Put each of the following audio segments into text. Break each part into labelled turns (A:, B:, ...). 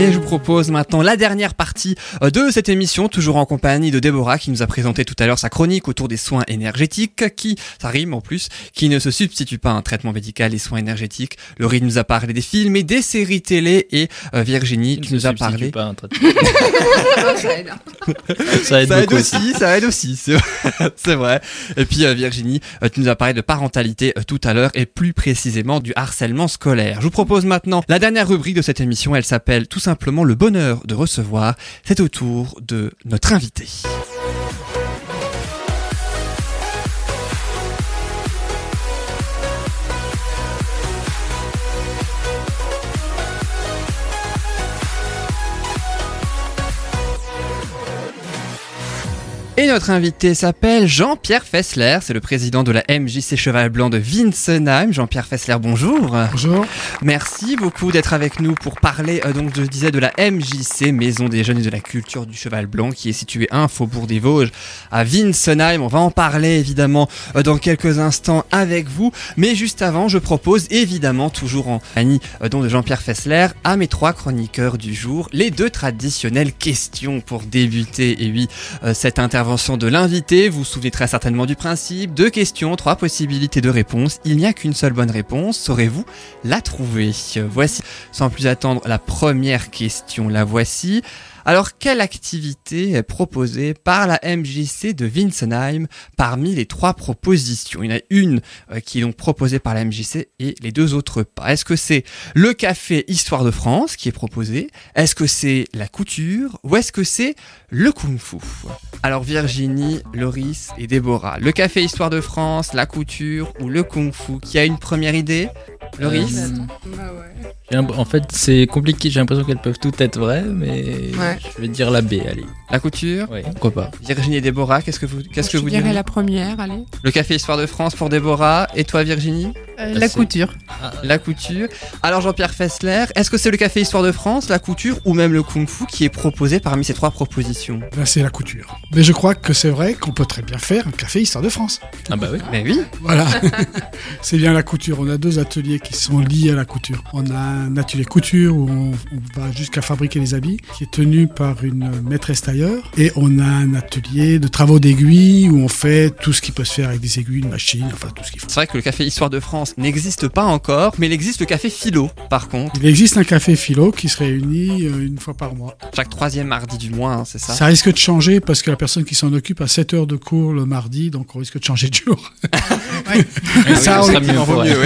A: Et propose maintenant la dernière partie euh, de cette émission, toujours en compagnie de Déborah qui nous a présenté tout à l'heure sa chronique autour des soins énergétiques, qui, ça rime en plus, qui ne se substitue pas à un traitement médical et soins énergétiques. Laurie nous a parlé des films et des séries télé et euh, Virginie, tu nous as parlé...
B: Pas un traitement.
A: ça aide, ça aide aussi, ça aide aussi, c'est vrai. Et puis euh, Virginie, euh, tu nous as parlé de parentalité tout à l'heure et plus précisément du harcèlement scolaire. Je vous propose maintenant la dernière rubrique de cette émission, elle s'appelle tout simplement le bonheur de recevoir. C'est au tour de notre invité. Et notre invité s'appelle Jean-Pierre Fessler, c'est le président de la MJC Cheval Blanc de Winsenheim. Jean-Pierre Fessler, bonjour.
C: Bonjour.
A: Merci beaucoup d'être avec nous pour parler, euh, donc je disais, de la MJC, Maison des Jeunes et de la Culture du Cheval Blanc, qui est située à un Faubourg des Vosges, à Winsenheim. On va en parler évidemment euh, dans quelques instants avec vous. Mais juste avant, je propose évidemment, toujours en Annie, euh, donc de Jean-Pierre Fessler, à mes trois chroniqueurs du jour, les deux traditionnelles questions pour débuter, et oui, cette intervention de l'invité. Vous vous souvenez très certainement du principe. Deux questions, trois possibilités de réponse. Il n'y a qu'une seule bonne réponse. Saurez-vous la trouver? Voici, sans plus attendre, la première question. La voici. Alors, quelle activité est proposée par la MJC de Winsenheim parmi les trois propositions? Il y en a une euh, qui est donc proposée par la MJC et les deux autres pas. Est-ce que c'est le café Histoire de France qui est proposé? Est-ce que c'est la couture? Ou est-ce que c'est le kung-fu Alors, Virginie, Loris et Déborah, le café Histoire de France, la couture ou le kung-fu Qui a une première idée? Loris
B: euh, bah ouais. En fait, c'est compliqué. J'ai l'impression qu'elles peuvent toutes être vraies, mais je vais dire la B. Allez.
A: La couture
B: Oui, pourquoi pas.
A: Virginie et Déborah, qu'est-ce que vous, qu'est-ce que
D: je
A: vous
D: dirais la première, allez.
A: Le café Histoire de France pour Déborah. Et toi, Virginie?
D: Euh, La couture.
A: Ah, la couture. Alors, Jean-Pierre Fessler, est-ce que c'est le café Histoire de France, la couture ou même le Kung Fu qui est proposé parmi ces trois propositions?
C: Là, c'est la couture. Mais je crois que c'est vrai qu'on peut très bien faire un café Histoire de France.
B: Ah bah oui.
A: Mais oui.
C: Voilà. c'est bien la couture. On a deux ateliers qui sont liés à la couture. On a un atelier couture où on, on va jusqu'à fabriquer les habits, qui est tenu par une maîtresse tailleur. Et on a un atelier de travaux d'aiguilles où on fait tout ce qui peut se faire avec des aiguilles, une machine, enfin tout ce qu'il faut.
A: C'est vrai que le café Histoire de France n'existe pas encore, mais il existe le café Philo, par contre.
C: Il existe un café Philo qui se réunit euh, une fois par mois.
A: Chaque troisième mardi du mois, hein, c'est ça
C: Ça risque de changer parce que la personne qui s'en occupe a 7 heures de cours le mardi, donc on risque de changer de jour.
B: ça, on, mieux,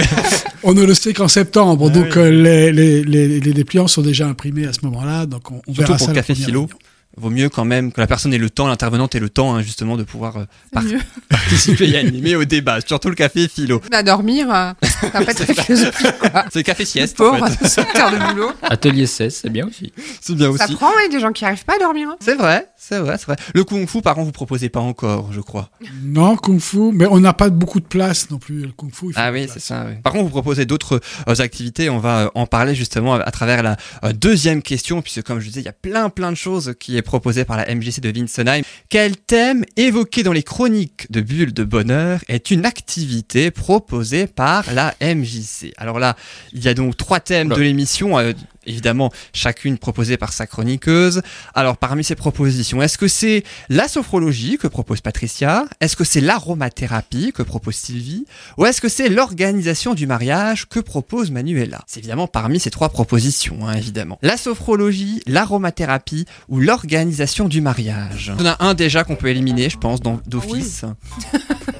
C: on, ne le sait qu'en septembre, ah donc euh, les, les, les, les, dépliants sont déjà imprimés à ce moment-là, donc on, on
A: Surtout
C: verra
A: pour
C: ça.
A: le café Philo. Réunion vaut mieux quand même que la personne ait le temps, l'intervenante ait le temps hein, justement de pouvoir euh, par participer et animer au débat, surtout le café philo.
D: À dormir, euh, ça va pas très philosophique.
A: C'est le café sieste
D: Pour
A: en fait.
D: 7 heures de boulot.
B: Atelier 16, c'est bien aussi.
A: C'est bien
D: Ça
A: aussi.
D: prend, ouais, des gens qui arrivent pas à dormir. hein.
A: C'est vrai, c'est vrai, c'est vrai. Le kung fu, par contre, vous proposez pas encore, je crois.
C: Non, Kung Fu, mais on n'a pas beaucoup de place non plus. Le Kung Fu, il faut
A: Ah oui, c'est ça. oui. Par contre, vous proposez d'autres euh, activités. On va euh, en parler justement à, à travers la euh, deuxième question, puisque comme je disais, il y a plein plein de choses qui est proposé par la MJC de Winsenheim. Quel thème évoqué dans les chroniques de Bulle de Bonheur est une activité proposée par la MJC Alors là, il y a donc trois thèmes
B: Oula.
A: de l'émission. euh, Évidemment, chacune proposée par sa chroniqueuse. Alors, parmi ces propositions, est-ce que c'est la sophrologie que propose Patricia? Est-ce que c'est l'aromathérapie que propose Sylvie? Ou est-ce que c'est l'organisation du mariage que propose Manuela? C'est évidemment parmi ces trois propositions, hein, évidemment. La sophrologie, l'aromathérapie ou l'organisation du mariage? Il y en a un déjà qu'on peut éliminer, je pense, dans- d'office.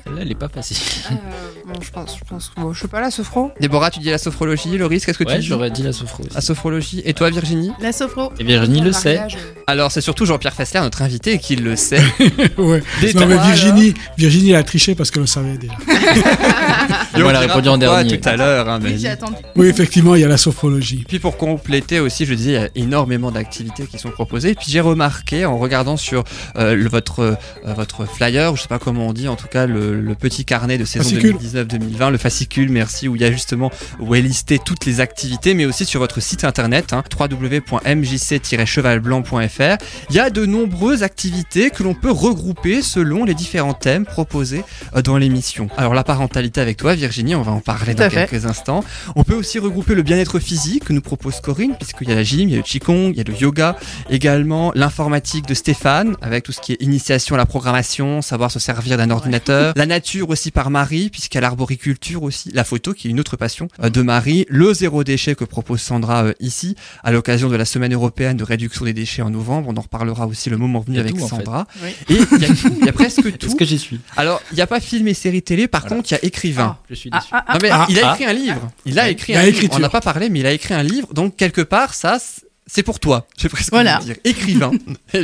B: Là, elle est pas facile.
D: Euh, bon, je pense, je pense. Bon, je sais pas, la sophro.
A: Déborah, tu dis la sophrologie. Loris, qu'est-ce que
B: Ouais,
A: tu dis?
B: j'aurais dit la sophro aussi.
A: La Et toi, Virginie
E: La sophro.
B: Et Virginie le sait.
A: Alors, c'est surtout Jean-Pierre Fessler, notre invité, qui le sait.
C: ouais. Non, mais Virginie, Virginie, elle a triché parce qu'elle le savait déjà.
A: Et
B: Moi, elle a
A: dira
B: répondu en dernier.
A: tout à l'heure. hein,
C: Oui, effectivement, il y a la sophrologie.
A: Puis pour compléter aussi, je disais, il y a énormément d'activités qui sont proposées. Et puis j'ai remarqué en regardant sur euh, le- votre, euh, votre flyer, ou je sais pas comment on dit, en tout cas le, le petit carnet de saison 2019-2020, le fascicule, merci, où il y a justement où est listé toutes les activités, mais aussi sur votre site internet hein, www.mjc-chevalblanc.fr. Il y a de nombreuses activités que l'on peut regrouper selon les différents thèmes proposés euh, dans l'émission. Alors la parentalité avec toi, Virginie, on va en parler dans quelques instants. On peut aussi regrouper le bien-être physique que nous propose Corinne, puisqu'il y a la gym, il y a le qigong, il y a le yoga, également l'informatique de Stéphane, avec tout ce qui est initiation à la programmation, savoir se servir d'un ordinateur, la nature aussi par Marie, puisqu'il y a l'arboriculture aussi, la photo qui est une autre passion euh, de Marie, le zéro déchet que propose Sandra euh, ici, à l'occasion de la semaine européenne de réduction des déchets en novembre. On en reparlera aussi le moment venu avec Sandra. Et il y a tout, il y a presque tout.
B: Est-ce que j'y suis?
A: Alors, il n'y a pas film et série télé, par contre, il y a écrivain.
B: Ah, je suis déçu.
A: Ah, ah, mais il a écrit un livre. Il a écrit un livre. On n'a pas parlé, mais il a écrit un livre. Donc, quelque part, ça, c'est pour toi. Je presque voilà. dire écrivain. Eh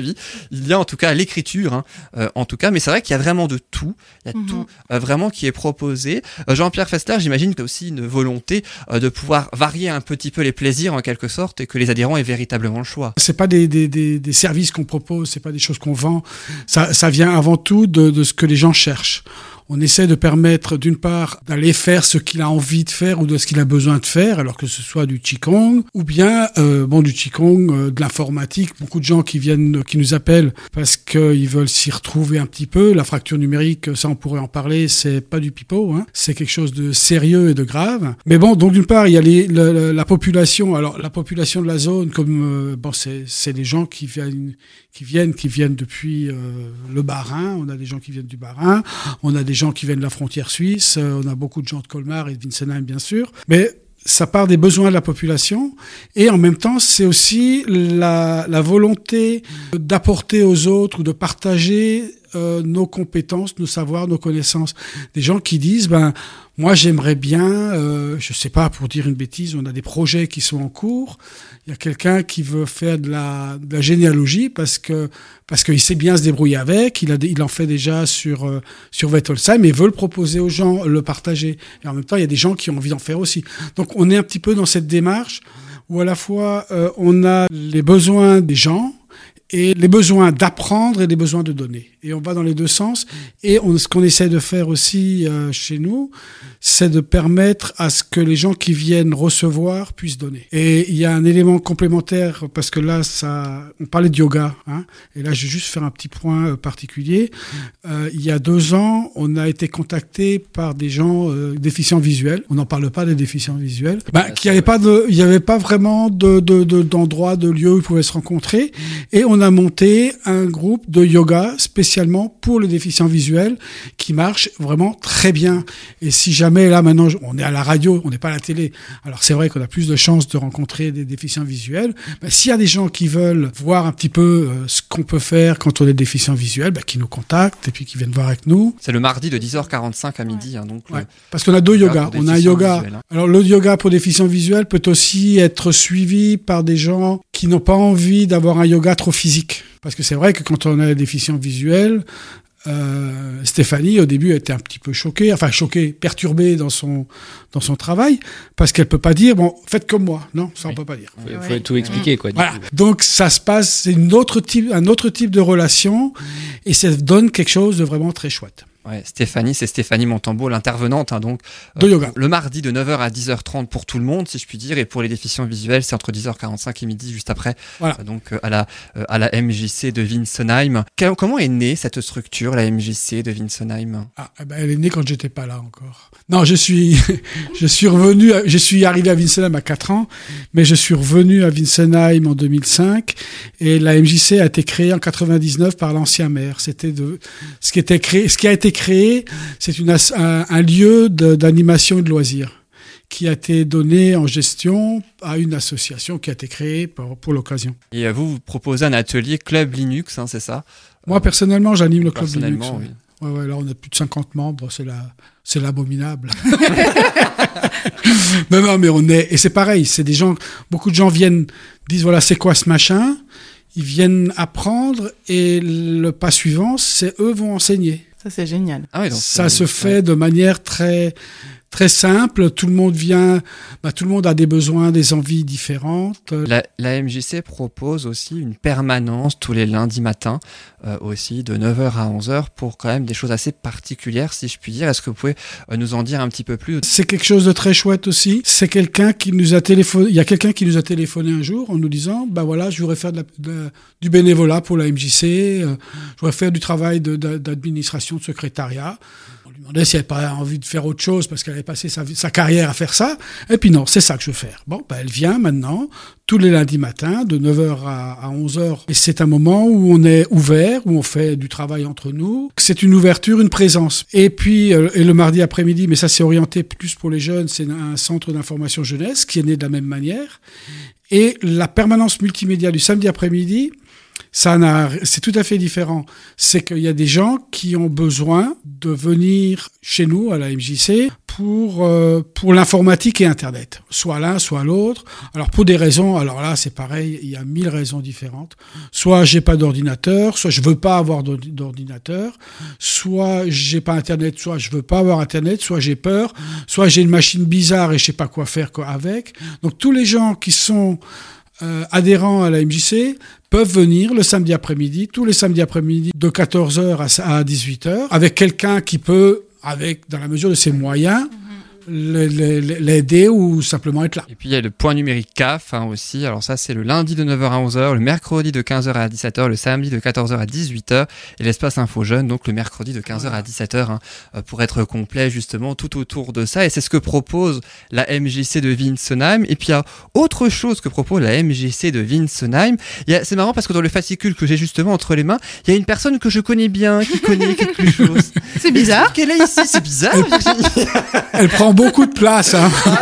A: il y a en tout cas l'écriture, hein, euh, en tout cas, mais c'est vrai qu'il y a vraiment de tout. Il y a mhm. tout euh, vraiment qui est proposé. Euh, Jean-Pierre Festler, j'imagine que aussi une volonté de pouvoir varier un petit peu les plaisirs en quelque sorte et que les adhérents aient véritablement le choix.
C: C'est pas des, des, des, des services qu'on propose, c'est pas des choses qu'on vend. Ça, ça vient avant tout de, de ce que les gens cherchent on essaie de permettre d'une part d'aller faire ce qu'il a envie de faire ou de ce qu'il a besoin de faire, alors que ce soit du qigong ou bien euh, bon du qigong, euh, de l'informatique. Beaucoup de gens qui viennent, qui nous appellent parce qu'ils veulent s'y retrouver un petit peu. La fracture numérique, ça on pourrait en parler, c'est pas du pipeau, hein. c'est quelque chose de sérieux et de grave. Mais bon, donc d'une part il y a les, la, population. Alors la population de la zone, comme euh, bon, c'est des gens qui viennent, qui viennent, qui viennent depuis le Bas-Rhin. On a des gens qui viennent du Bas-Rhin, on a des gens qui viennent de la frontière suisse, euh, on a beaucoup de gens de Colmar et de Winsenheim, bien sûr. Mais ça part des besoins de la population et en même temps c'est aussi la, volonté d'apporter aux autres ou de partager euh, nos compétences, nos savoirs, nos connaissances. Des gens qui disent ben moi j'aimerais bien, euh, je sais pas pour dire une bêtise, on a des projets qui sont en cours il y a quelqu'un qui veut faire de la, de la, généalogie parce que parce qu'il sait bien se débrouiller avec. Il a il en fait déjà sur euh, sur Wettolsheim et veut le proposer aux gens, le partager. Et en même temps, il y a des gens qui ont envie d'en faire aussi. Donc on est un petit peu dans cette démarche où à la fois euh, on a les besoins des gens et les besoins d'apprendre et les besoins de donner. Et on va dans les deux sens. Et on, ce qu'on essaie de faire aussi euh, chez nous, c'est de permettre à ce que les gens qui viennent recevoir puissent donner. Et il y a un élément complémentaire parce que là, ça, on parlait de yoga, hein, et là, je vais juste faire un petit point euh, particulier. Euh, il y a deux ans, on a été contacté par des gens euh, déficients visuels. On n'en parle pas des déficients visuels, bah, qui avait pas de, il n'y avait pas vraiment de d'endroit, de, de, lieu où ils pouvaient se rencontrer, et on a monté un groupe de yoga spécialement pour les déficients visuels qui marche vraiment très bien. Et si jamais mais là maintenant on est à la radio, on n'est pas à la télé. Alors c'est vrai qu'on a plus de chances de rencontrer des déficients visuels. Mais s'il y a des gens qui veulent voir un petit peu euh, ce qu'on peut faire quand on est déficient visuel, bah, qui nous contactent et puis qui viennent voir avec nous.
A: C'est le mardi de 10h45 à midi. Hein, donc
C: Parce qu'on a deux yogas. On a un yoga. Hein. Alors le yoga pour déficients visuels peut aussi être suivi par des gens qui n'ont pas envie d'avoir un yoga trop physique. Parce que c'est vrai que quand on a déficient visuel, euh, Stéphanie, au début, était un petit peu choquée, enfin choquée, perturbée dans son dans son travail, parce qu'elle peut pas dire bon, faites comme moi. Non, ça on peut pas dire.
B: Il faut, tout expliquer quoi.
C: Voilà. Donc ça se passe, c'est une autre type, un autre type de relation, et ça donne quelque chose de vraiment très chouette.
A: Ouais, Stéphanie, c'est Stéphanie Montambeau, l'intervenante, hein, donc
C: de yoga. Euh,
A: le mardi de 9h à 10h30 pour tout le monde, si je puis dire, et pour les déficients visuels, c'est entre 10h45 et midi juste après,
C: voilà.
A: Euh, donc euh, à la à la MJC de Winsenheim. comment est née cette structure, la MJC de Winsenheim
C: Ah, eh ben, elle est née quand j'étais pas là encore. Non, je suis je suis revenu, je suis arrivé à Winsenheim à 4 ans, mais je suis revenu à Winsenheim en 2005 et la MJC a été créée en 99 par l'ancien maire. C'était de ce qui était créé, ce qui a été créé, c'est un, un, lieu d'animation et de loisirs qui a été donné en gestion à une association qui a été créée pour, pour l'occasion.
A: Et vous, vous proposez un atelier Club Linux, hein, c'est ça?
C: Moi, personnellement, j'anime le Club Linux. Oui. Ouais, ouais, là, on a plus de 50 membres, c'est la, c'est l'abominable. mais non, mais on est, et c'est pareil, c'est des gens, beaucoup de gens viennent, disent voilà, c'est quoi ce machin? Ils viennent apprendre et le pas suivant, c'est eux vont enseigner.
D: Ça, c'est génial.
C: Ah ça se fait de manière très très simple. Tout le monde vient, bah, tout le monde a des besoins, des envies différentes.
A: La, la MJC propose aussi une permanence tous les lundis matins, euh, aussi de 9h à 11h pour quand même des choses assez particulières, si je puis dire. Est-ce que vous pouvez euh, nous en dire un petit peu plus?
C: C'est quelque chose de très chouette aussi. C'est quelqu'un qui nous a téléphoné. Il y a quelqu'un qui nous a téléphoné un jour en nous disant, bah voilà, je voudrais faire de la, du bénévolat pour la MJC. Euh, je voudrais faire du travail d'administration, de, de secrétariat. Lui demandait si elle n'avait pas envie de faire autre chose parce qu'elle avait passé sa, sa, carrière à faire ça. Et puis non, c'est ça que je veux faire. Bon, ben elle vient maintenant tous les lundis matins de 9h à, 11h. Et c'est un moment où on est ouvert, où on fait du travail entre nous. C'est une ouverture, une présence. Et puis, euh, et le mardi après-midi, mais ça c'est orienté plus pour les jeunes, c'est un centre d'information jeunesse qui est né de la même manière. Et la permanence multimédia du samedi après-midi, ça c'est tout à fait différent. C'est qu'il y a des gens qui ont besoin de venir chez nous à la MJC pour euh, pour l'informatique et Internet, soit l'un, soit l'autre. Alors pour des raisons, alors là c'est pareil, il y a mille raisons différentes. Soit j'ai pas d'ordinateur, soit je veux pas avoir d'ordinateur, soit j'ai pas Internet, soit je veux pas avoir Internet, soit j'ai peur, soit j'ai une machine bizarre et je sais pas quoi faire avec. Donc tous les gens qui sont euh, adhérents à la MJC peuvent venir le samedi après-midi, tous les samedis après-midi, de 14h à 18h, avec quelqu'un qui peut, avec, dans la mesure de ses moyens, l'aider ou simplement être là.
A: Et puis il y a le point numérique CAF hein, aussi. Alors ça c'est le lundi de 9h à 11h, le mercredi de 15h à 17h, le samedi de 14h à 18h et l'espace info jeune donc le mercredi de 15h à 17h hein, euh, pour être complet justement tout autour de ça et c'est ce que propose la MJC de Winsenheim et puis il y a autre chose que propose la MJC de Winsenheim. C'est marrant parce que dans le fascicule que j'ai justement entre les mains, il y a une personne que je connais bien qui connaît quelque chose.
D: C'est bizarre.
A: Qu'elle est ici, c'est bizarre.
C: Elle prend beaucoup de place. Hein.
A: Ah,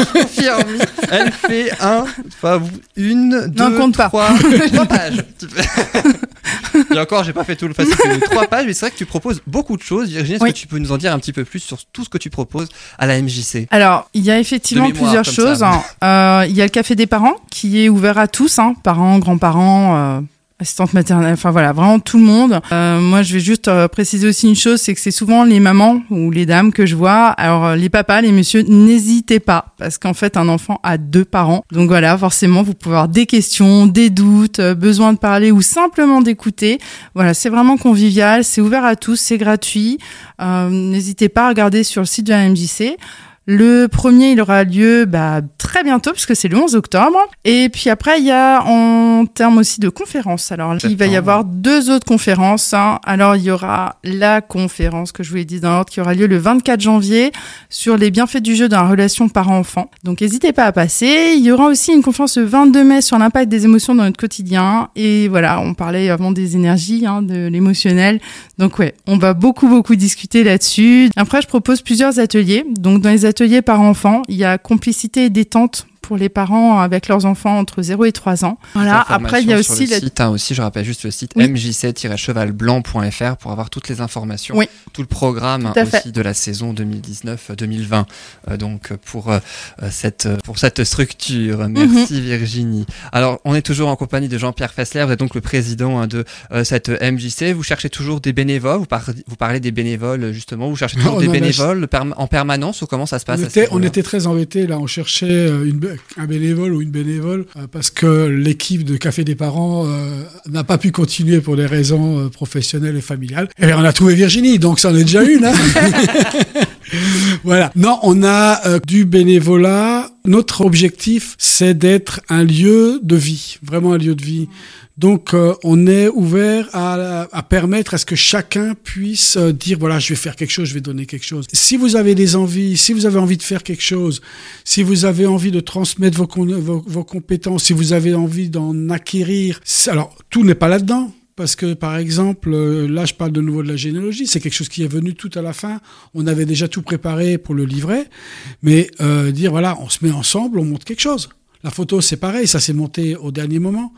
A: Elle fait un, enfin, une, deux,
D: non,
A: trois, trois pages. Et encore, j'ai pas fait tout le fascicule. Trois pages, mais c'est vrai que tu proposes beaucoup de choses. Virginie, est-ce que tu peux nous en dire un petit peu plus sur tout ce que tu proposes à la MJC
D: Alors, il y a effectivement plusieurs choses. Hein. Euh, il y a le café des parents qui est ouvert à tous, hein, parents, grands-parents. Euh assistante maternelle, enfin voilà, vraiment tout le monde. Euh, moi, je vais juste euh, préciser aussi une chose, c'est que c'est souvent les mamans ou les dames que je vois. Alors euh, les papas, les messieurs, n'hésitez pas, parce qu'en fait, un enfant a deux parents. Donc voilà, forcément, vous pouvez avoir des questions, des doutes, besoin de parler ou simplement d'écouter. Voilà, c'est vraiment convivial, c'est ouvert à tous, c'est gratuit. n'hésitez pas à regarder sur le site de la MJC. Le premier, il aura lieu bah, très bientôt, puisque c'est le 11 octobre. Et puis après, il y a en termes aussi de conférences. Alors, il va y avoir deux autres conférences. Hein. Alors, il y aura la conférence que je vous ai dit dans l'ordre, qui aura lieu le 24 janvier sur les bienfaits du jeu dans la relation parent-enfant. Donc, n'hésitez pas à passer. Il y aura aussi une conférence le 22 mai sur l'impact des émotions dans notre quotidien. Et voilà, on parlait avant des énergies, hein, de l'émotionnel. Donc, ouais, on va beaucoup, beaucoup discuter là-dessus. Après, je propose plusieurs ateliers. Donc, dans les ateliers par enfant. Il y a complicité et détente pour les parents avec leurs enfants entre 0 et 3 ans.
A: Voilà. Après, il y a aussi le site, hein, aussi, je rappelle juste le site mjc-chevalblanc.fr pour avoir toutes les informations, oui. tout le programme aussi de la saison 2019-2020. Euh, donc pour euh, cette pour cette structure, merci mhm. Virginie. Alors, on est toujours en compagnie de Jean-Pierre Fessler, vous êtes donc le président hein, de euh, cette MJC. Vous cherchez toujours des bénévoles, vous, vous parlez des bénévoles justement, vous cherchez toujours des bénévoles en permanence ou comment ça se passe
C: On, était, on était très embêtés là, on cherchait une un bénévole ou une bénévole euh, parce que l'équipe de Café des parents euh, n'a pas pu continuer pour des raisons euh, professionnelles et familiales. Et on a trouvé Virginie, donc ça en est déjà une. Hein voilà. Non, on a du bénévolat. Notre objectif, c'est d'être un lieu de vie, vraiment un lieu de vie. Donc, euh, on est ouvert à, à, permettre à ce que chacun puisse euh, dire voilà, je vais faire quelque chose, je vais donner quelque chose. Si vous avez des envies, si vous avez envie de faire quelque chose, si vous avez envie de transmettre vos, vos, compétences, si vous avez envie d'en acquérir, alors tout n'est pas là-dedans. Parce que, par exemple, euh, là, je parle de nouveau de la généalogie. C'est quelque chose qui est venu tout à la fin. On avait déjà tout préparé pour le livret. Mais dire, voilà, on se met ensemble, on monte quelque chose. La photo, c'est pareil. Ça s'est monté au dernier moment.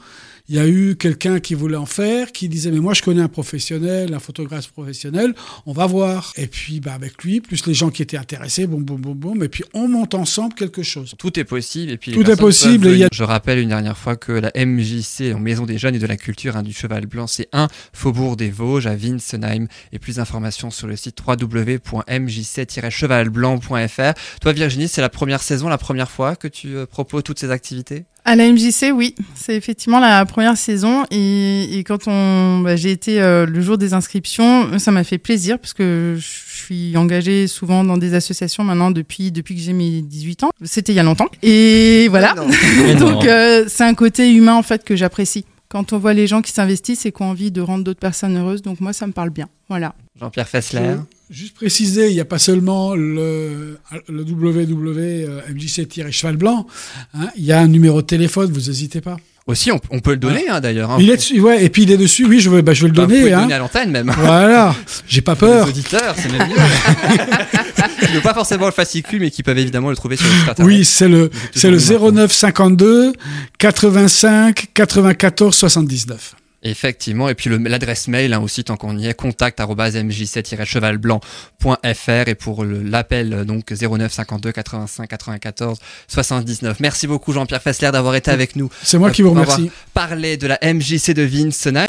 C: Il y a eu quelqu'un qui voulait en faire, qui disait mais moi je connais un professionnel, un photographe professionnel, on va voir. Et puis bah, avec lui, plus les gens qui étaient intéressés, boum boum boum boum, et puis on monte ensemble quelque chose.
A: Tout est possible et puis
C: tout est possible.
A: Et Je rappelle une dernière fois que la MJC, Maison des Jeunes et de la Culture hein, du Cheval Blanc, c'est un Faubourg des Vosges à Winsenheim et plus d'informations sur le site www.mjc-chevalblanc.fr. Toi Virginie, c'est la première saison, la première fois que tu euh, proposes toutes ces activités?
D: À la MJC, oui, c'est effectivement la première saison et, et quand on, bah, j'ai été euh, le jour des inscriptions, ça m'a fait plaisir parce que je suis engagée souvent dans des associations maintenant depuis depuis que j'ai mes 18 ans. C'était il y a longtemps et voilà. Donc euh, c'est un côté humain en fait que j'apprécie. Quand on voit les gens qui s'investissent et qui ont envie de rendre d'autres personnes heureuses, donc moi ça me parle bien. Voilà.
A: Jean-Pierre Fessler.
C: Juste préciser, il n'y a pas seulement le, le www.mjc-cheval blanc, hein, il y a un numéro de téléphone, vous n'hésitez pas.
A: Aussi, on, peut le donner hein, d'ailleurs. Hein.
C: Il est dessus, ouais, et puis il est dessus. Oui, je vais, bah, je vais le donner. Vous hein.
A: donner à l'antenne même.
C: Voilà, j'ai pas peur.
A: Les auditeurs, c'est même mieux. Ils n'ont pas forcément le fascicule, mais qui peuvent évidemment le trouver sur le site.
C: Oui, c'est le, c'est le 09 52 85 94 79.
A: Effectivement, et puis l'adresse mail hein, aussi tant qu'on y est, contact@mj7-chevalblanc.fr et pour l'appel euh, donc 09 52 85 94 79. Merci beaucoup Jean-Pierre Fessler d'avoir été avec nous.
C: C'est moi qui vous remercie.
A: Parler de la MJC de Vincennes.